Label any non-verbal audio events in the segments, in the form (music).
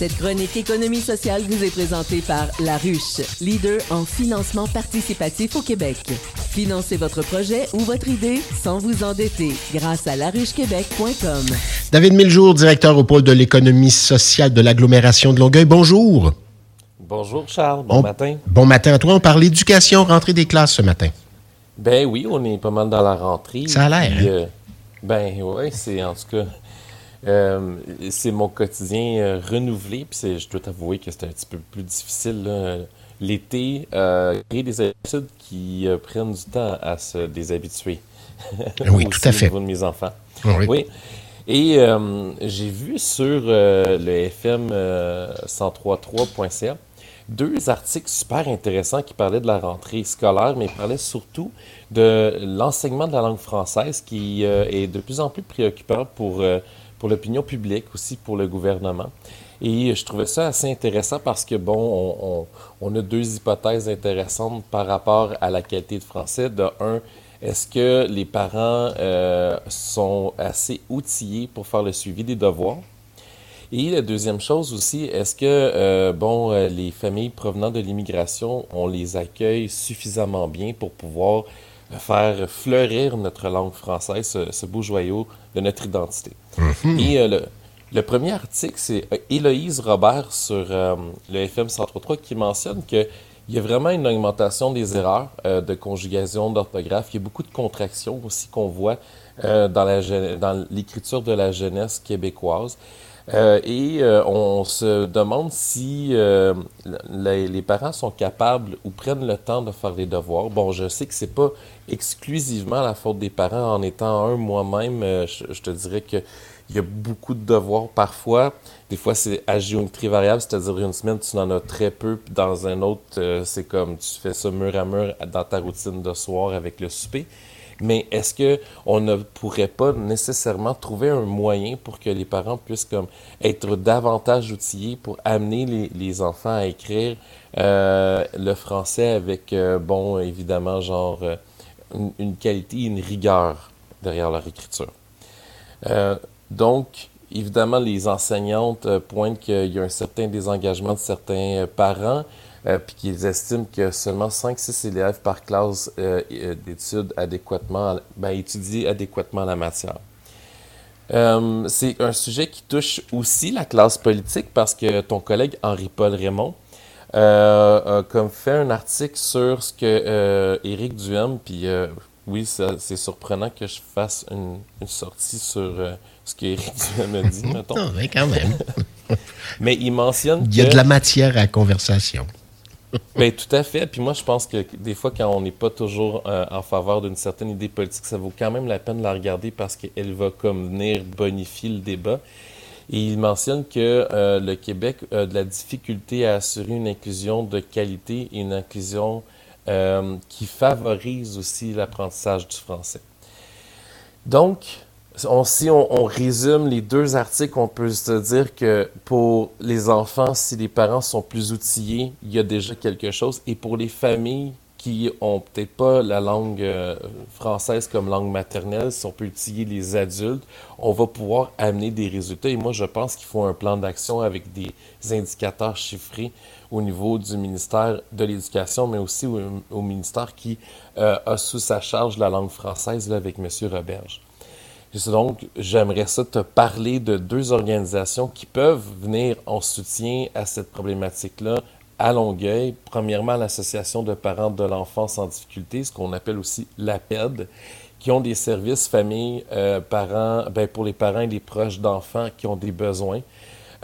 Cette chronique économie sociale vous est présentée par La Ruche, leader en financement participatif au Québec. Financez votre projet ou votre idée sans vous endetter grâce à laruchequebec.com. David Miljour, directeur au pôle de l'économie sociale de l'agglomération de Longueuil. Bonjour. Bonjour Charles, bon matin. Bon matin à toi. On parle d'éducation, rentrée des classes ce matin. Ben oui, on est pas mal dans la rentrée. Ça a l'air. hein? Euh, ben oui, c'est en tout cas. Euh, c'est mon quotidien euh, renouvelé, puis je dois t'avouer que c'est un petit peu plus difficile. L'été, euh, créer des habitudes qui prennent du temps à se déshabituer. Oui, (laughs) Aussi tout à fait. Au niveau de mes enfants. Oui. Oui. Et j'ai vu sur le FM euh, 1033.ca deux articles super intéressants qui parlaient de la rentrée scolaire, mais parlaient surtout de l'enseignement de la langue française qui euh, est de plus en plus préoccupant pour, euh, pour l'opinion publique, aussi pour le gouvernement. Et je trouvais ça assez intéressant parce que, bon, on, on- a deux hypothèses intéressantes par rapport à la qualité de français. De un, est-ce que les parents euh, sont assez outillés pour faire le suivi des devoirs? Et la deuxième chose aussi, est-ce que euh, bon, euh, les familles provenant de l'immigration, on les accueille suffisamment bien pour pouvoir faire fleurir notre langue française, ce, ce beau joyau de notre identité? Et euh, le, le premier article, c'est euh, Héloïse Robert sur euh, le FM 103.3 qui mentionne que il y a vraiment une augmentation des erreurs euh, de conjugation, d'orthographe. Il y a beaucoup de contractions aussi qu'on voit dans l'écriture de la jeunesse québécoise. Euh, et euh, on se demande si euh, les, les parents sont capables ou prennent le temps de faire les devoirs. Bon, je sais que c'est pas exclusivement la faute des parents. En étant un moi-même, euh, je, je te dirais que il y a beaucoup de devoirs parfois. Des fois, c'est à géométrie variable, c'est-à-dire une semaine, tu en as très peu, dans un autre, euh, c'est comme tu fais ça mur à mur dans ta routine de soir avec le souper. Mais est-ce que on ne pourrait pas nécessairement trouver un moyen pour que les parents puissent comme être davantage outillés pour amener les, les enfants à écrire euh, le français avec, euh, bon, évidemment, genre euh, une, une qualité, une rigueur derrière leur écriture? Euh, donc, évidemment, les enseignantes euh, pointent qu'il y a un certain désengagement de certains euh, parents, euh, puis qu'ils estiment que seulement 5-6 élèves par classe d'études adéquatement, ben, étudient adéquatement la matière. C'est un sujet qui touche aussi la classe politique parce que ton collègue Henri-Paul Raymond a comme fait un article sur ce que Éric Duhem, puis oui, c'est surprenant que je fasse une, une sortie sur euh, ce qu'Éric (laughs) a dit, (laughs) mettons. Ah, oui, quand même. (laughs) Mais il mentionne Il y a que- de la matière à conversation. Ben, tout à fait. Puis moi, je pense que des fois, quand on n'est pas toujours euh, en faveur d'une certaine idée politique, ça vaut quand même la peine de la regarder parce qu'elle va comme venir bonifier le débat. Et il mentionne que euh, le Québec a de la difficulté à assurer une inclusion de qualité et une inclusion euh, qui favorise aussi l'apprentissage du français. Donc, on- si on, on résume les deux articles, on peut se dire que pour les enfants, si les parents sont plus outillés, il y a déjà quelque chose. Et pour les familles qui ont peut-être pas la langue euh, française comme langue maternelle, si on peut outiller les adultes, on va pouvoir amener des résultats. Et moi, je pense qu'il faut un plan d'action avec des indicateurs chiffrés au niveau du ministère de l'Éducation, mais aussi au, ministère qui euh, a sous sa charge la langue française là, avec M. Roberge. Donc, j'aimerais ça te parler de deux organisations qui peuvent venir en soutien à cette problématique-là à Longueuil. Premièrement, l'Association de parents de l'enfance en difficulté, ce qu'on appelle aussi l'APED, qui ont des services famille, euh, parents, ben, pour les parents et les proches d'enfants qui ont des besoins.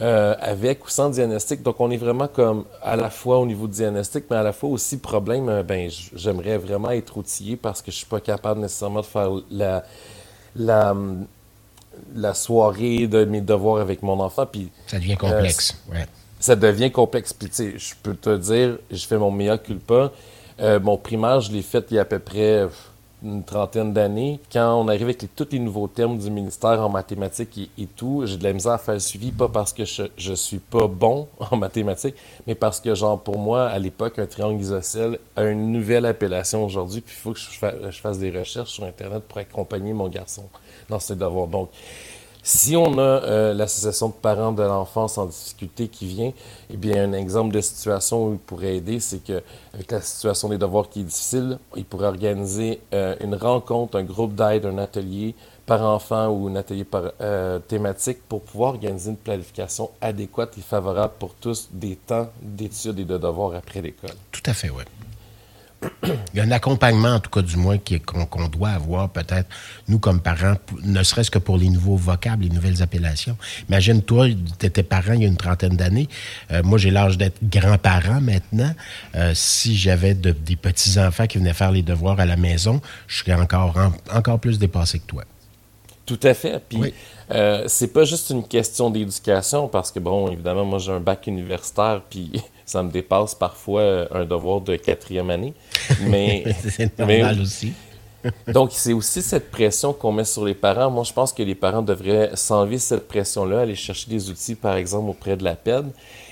euh, avec ou sans diagnostic. Donc, on est vraiment comme à la fois au niveau diagnostic, mais à la fois aussi problème. euh, ben, j'aimerais vraiment être outillé parce que je suis pas capable nécessairement de faire la, la, la soirée de mes devoirs avec mon enfant. Puis Ça devient complexe. ouais. Ça devient complexe. Puis, tu sais, je peux te dire, je fais mon meilleur culpa. Euh, mon primaire, je l'ai fait il y a à peu près une trentaine d'années. Quand on arrive avec tous les nouveaux termes du ministère en mathématiques et, tout, j'ai de la misère à faire le suivi, pas parce que je, je suis pas bon (laughs) en mathématiques, mais parce que, genre, pour moi, à l'époque, un triangle isocèle a une nouvelle appellation aujourd'hui, puis il faut que je fasse des recherches sur Internet pour accompagner mon garçon dans ses devoirs. Donc, Si on a euh, l'association de parents de l'enfance en difficulté qui vient, eh bien, un exemple de situation où il pourrait aider, c'est que avec la situation des devoirs qui est difficile, il pourrait organiser euh, une rencontre, un groupe d'aide, un atelier par enfant ou un atelier par, euh, thématique pour pouvoir organiser une planification adéquate et favorable pour tous des temps d'études et de devoirs après l'école. Tout à fait, oui. (clears throat) Il y a un accompagnement, en tout cas du moins, qu'on doit avoir peut-être, nous comme parents, ne serait-ce que pour les nouveaux vocables, les nouvelles appellations. Imagine-toi, tu étais parent il y a une trentaine d'années. Euh, moi, j'ai l'âge d'être grand-parent maintenant. Euh, si j'avais des petits-enfants qui venaient faire les devoirs à la maison, je serais encore, encore plus dépassé que toi. Tout à fait. Puis, euh, c'est pas juste une question d'éducation, parce que, bon, évidemment, moi, j'ai un bac universitaire, puis ça me dépasse parfois euh, un devoir de quatrième année. Mais (laughs) c'est normal aussi. (laughs) donc, c'est aussi cette pression qu'on met sur les parents. Moi, je pense que les parents devraient s'enlever cette pression-là, aller chercher des outils, par exemple, auprès de la PED.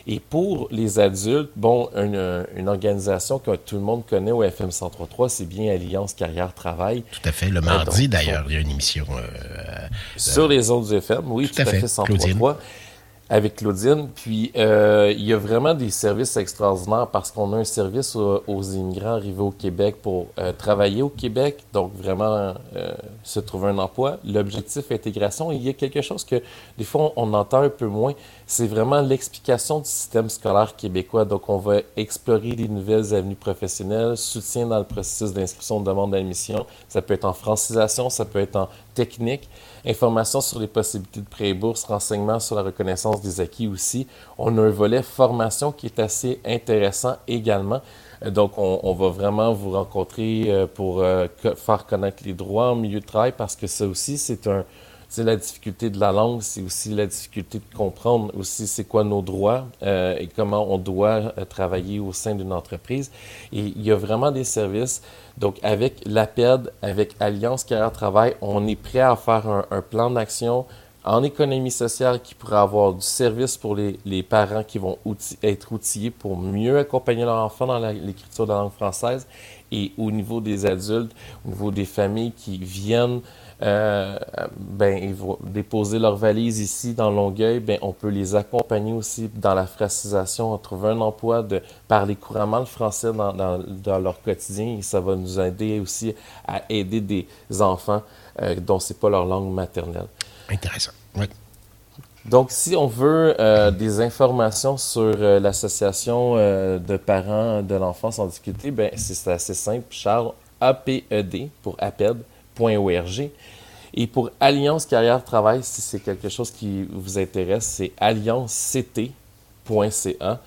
Et pour les adultes, bon, une, organisation que tout le monde connaît au FM 103.3, c'est bien Alliance Carrière Travail. Tout à fait. Le mardi, d'ailleurs, il y a une émission. Euh, sur les du FM, oui, tout, à fait, 103.3 avec Claudine. Puis, euh, il y a vraiment des services extraordinaires parce qu'on a un service aux, immigrants arrivés au Québec pour euh, travailler au Québec, donc vraiment euh, se trouver un emploi. L'objectif intégration, il y a quelque chose que des fois on, entend un peu moins, c'est vraiment l'explication du système scolaire québécois. Donc, on va explorer les nouvelles avenues professionnelles, soutien dans le processus d'inscription de demande d'admission. Ça peut être en francisation, ça peut être en technique. Informations sur les possibilités de prêt et bourse, renseignements sur la reconnaissance des acquis aussi. On a un volet formation qui est assez intéressant également. Euh, donc, on, va vraiment vous rencontrer euh, pour euh, faire connaître les droits en milieu de travail parce que ça aussi, c'est un, c'est la difficulté de la langue, c'est aussi la difficulté de comprendre aussi c'est quoi nos droits et comment on doit travailler au sein d'une entreprise. Et il y a vraiment des services donc, avec l'APED, avec Alliance Carrière Travail, on est prêt à faire un, plan d'action en économie sociale qui pourrait avoir du service pour les, parents qui vont être outillés pour mieux accompagner leur enfant dans l'écriture de la langue française et au niveau des adultes, au niveau des familles qui viennent euh, ben, déposer leurs valises ici dans Longueuil, ben, on peut les accompagner aussi dans la francisation, on trouve un emploi, de parler couramment le français dans, dans, leur quotidien et ça va nous aider aussi à aider des enfants euh, dont c'est pas leur langue maternelle. Intéressant. Donc, si on veut euh, des informations sur euh, l'association de parents de l'enfance en difficulté, ben, c'est assez simple. Charles, APED pour APED et pour Alliance Carrière Travail, si c'est quelque chose qui vous intéresse, c'est allianceCT.ca.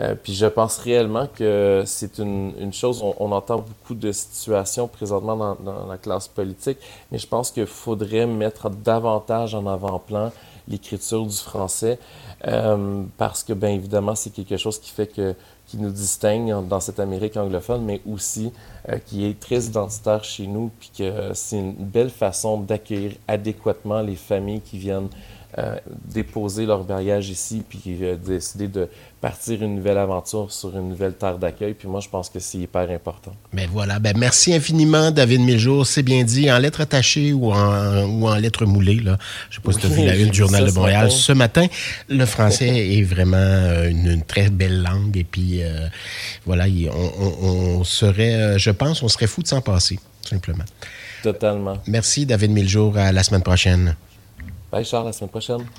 Euh, puis je pense réellement que c'est une, chose, on, entend beaucoup de situations présentement dans, la classe politique, mais je pense qu'il faudrait mettre davantage en avant-plan l'écriture du français, euh, parce que, bien évidemment, c'est quelque chose qui fait que qui nous distingue dans cette Amérique anglophone, mais aussi euh, qui est très identitaire chez nous, puis que c'est une belle façon d'accueillir adéquatement les familles qui viennent euh, déposer leur bagage ici, puis euh, décider de partir une nouvelle aventure sur une nouvelle terre d'accueil. Puis moi, je pense que c'est hyper important. Ben voilà. Ben merci infiniment, David Miljour. C'est bien dit, en lettres attachées ou en, ou en lettres moulées. Là. Je ne sais pas si tu as vu la une du (laughs) Journal de Montréal ce matin. Le français (laughs) est vraiment euh, une, très belle langue. Et puis, voilà, on, serait, je pense, on serait fou de s'en passer, simplement. Totalement. Merci, David Miljour. À la semaine prochaine. Bye Charles, la semaine prochaine.